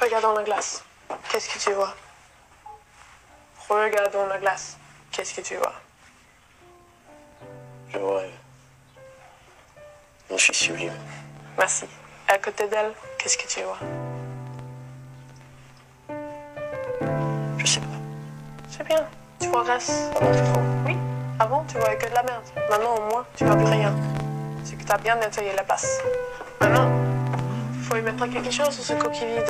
Regarde dans la glace. Qu'est-ce que tu vois? Regarde dans la glace. Qu'est-ce que tu vois? Je vois une fille sublime. Merci. À côté d'elle, qu'est-ce que tu vois? Je sais pas. C'est bien. Tu progresses. Avant, tu trouves Oui. Avant, tu voyais que de la merde. Maintenant, au moins, tu vois plus rien. C'est que tu as bien nettoyé la place. Maintenant, faut y mettre quelque chose sur ce coquille.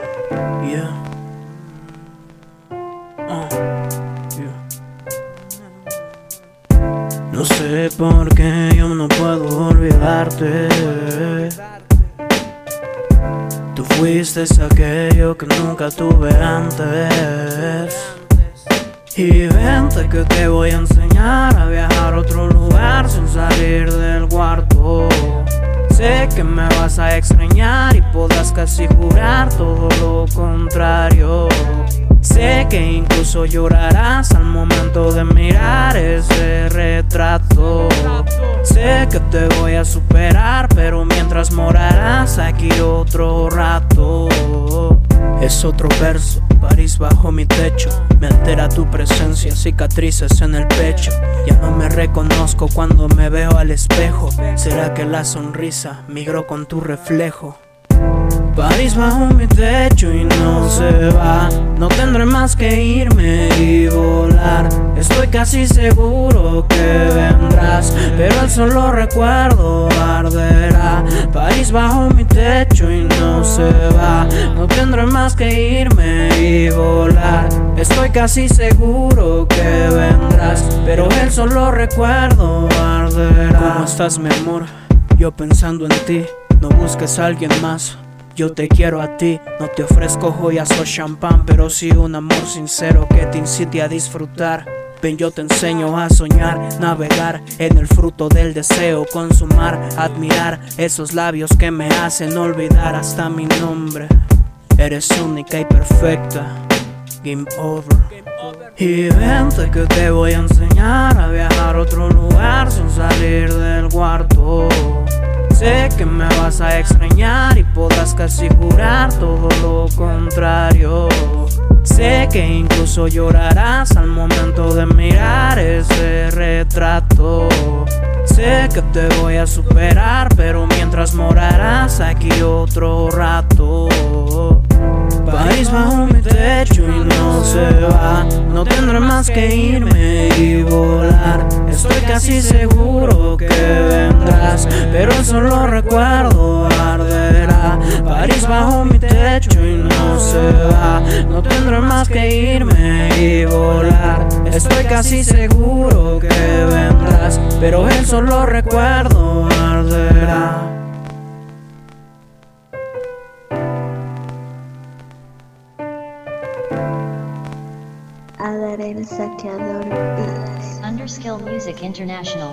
Ah, yeah. No sé por qué yo no puedo olvidarte. Tú fuiste aquello que nunca tuve antes. Y vente que te voy a enseñar a viajar a otro lugar sin salir del cuarto. Sé que me vas a extrañar y podrás casi jurar todo lo contrario. Sé que incluso llorarás al momento de mirar ese retrato. Sé que te voy a superar, pero mientras morarás aquí otro rato. Es otro verso, París bajo mi techo. Me altera tu presencia, cicatrices en el pecho. Ya no me reconozco cuando me veo al espejo. ¿Será que la sonrisa migró con tu reflejo? París bajo mi techo y no se va. No tendré más que irme y volar. Estoy casi seguro que vendrás, pero el solo recuerdo arderá. Bajo mi techo y no se va. No tendré más que irme y volar. Estoy casi seguro que vendrás, pero el solo recuerdo arderá. ¿Cómo estás, mi amor? Yo pensando en ti, no busques a alguien más. Yo te quiero a ti, no te ofrezco joyas o champán, pero sí un amor sincero que te incite a disfrutar. Ven, yo te enseño a soñar, navegar en el fruto del deseo, consumar, admirar esos labios que me hacen olvidar hasta mi nombre. Eres única y perfecta. Game over. Y vente que te voy a enseñar a viajar a otro lugar sin salir del cuarto. Sé que me vas a extrañar y podrás casi jurar todo lo contrario. Sé que incluso llorarás al momento de mirar ese retrato. Sé que te voy a superar, pero mientras morarás aquí otro rato. París bajo mi techo y no se va. No tendré más que irme y volar. Estoy casi seguro que vendrás, pero solo recuerdo arderá. París bajo mi techo y no se va. No tendré más que irme y volar. Estoy casi seguro que vendrás, pero el solo recuerdo arderá. Adar el saqueador. Underskill Music International.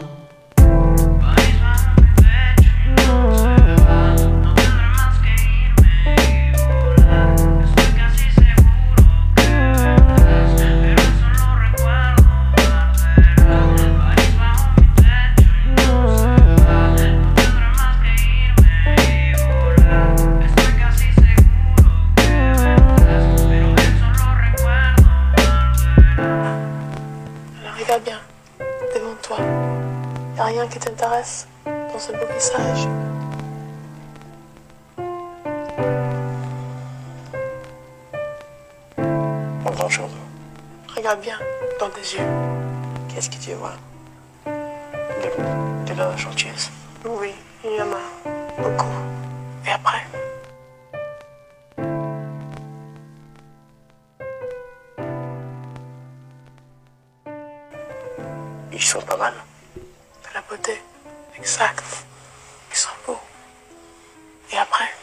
Rien qui t'intéresse dans ce beau visage. Pas grand-chose. Regarde bien dans tes yeux. Qu'est-ce que tu vois? De, de la gentillesse. Oui, il y en a beaucoup. Et après? Ils sont pas mal. Beauté. Exact. Ils sont beaux. Et après